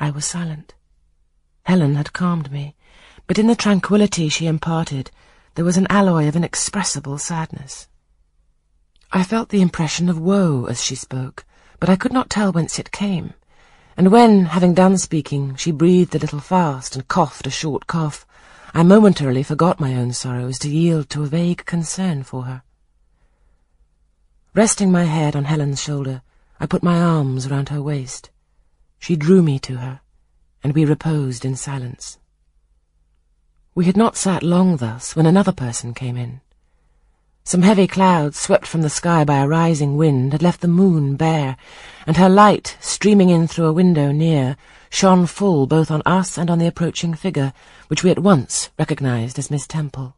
I was silent. Helen had calmed me, but in the tranquillity she imparted there was an alloy of inexpressible sadness. I felt the impression of woe as she spoke, but I could not tell whence it came, and when, having done speaking, she breathed a little fast and coughed a short cough, I momentarily forgot my own sorrows to yield to a vague concern for her. Resting my head on Helen's shoulder, I put my arms round her waist. She drew me to her, and we reposed in silence. We had not sat long thus when another person came in. Some heavy clouds, swept from the sky by a rising wind, had left the moon bare, and her light, streaming in through a window near, shone full both on us and on the approaching figure, which we at once recognized as Miss Temple.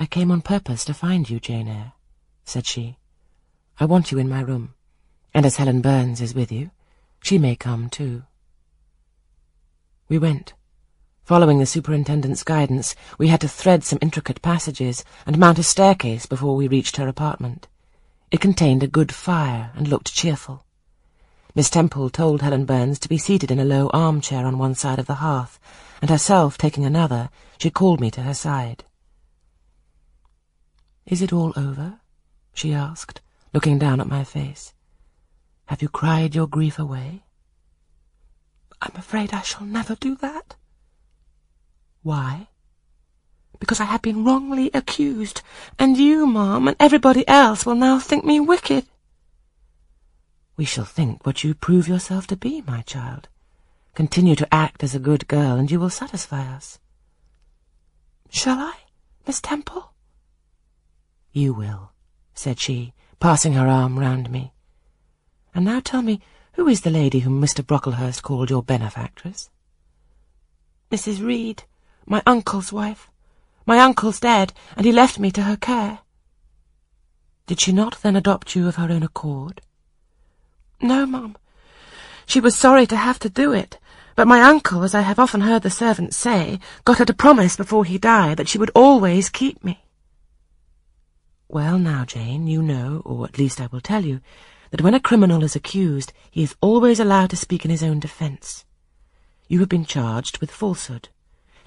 I came on purpose to find you, Jane Eyre, said she. I want you in my room, and as Helen Burns is with you, she may come too. We went. Following the superintendent's guidance, we had to thread some intricate passages and mount a staircase before we reached her apartment. It contained a good fire and looked cheerful. Miss Temple told Helen Burns to be seated in a low armchair on one side of the hearth, and herself taking another, she called me to her side. Is it all over? she asked, looking down at my face. Have you cried your grief away? I'm afraid I shall never do that. Why? Because I have been wrongly accused, and you, Ma'am, and everybody else will now think me wicked. We shall think what you prove yourself to be, my child. Continue to act as a good girl, and you will satisfy us. Shall I, Miss Temple? You will, said she, passing her arm round me. And now tell me, who is the lady whom Mr. Brocklehurst called your benefactress? Mrs. Reed, my uncle's wife. My uncle's dead, and he left me to her care. Did she not then adopt you of her own accord? No, ma'am. She was sorry to have to do it, but my uncle, as I have often heard the servants say, got her to promise before he died that she would always keep me. Well, now, Jane, you know, or at least I will tell you, that when a criminal is accused, he is always allowed to speak in his own defence. You have been charged with falsehood.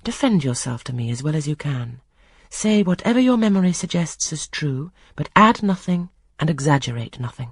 Defend yourself to me as well as you can. Say whatever your memory suggests as true, but add nothing and exaggerate nothing.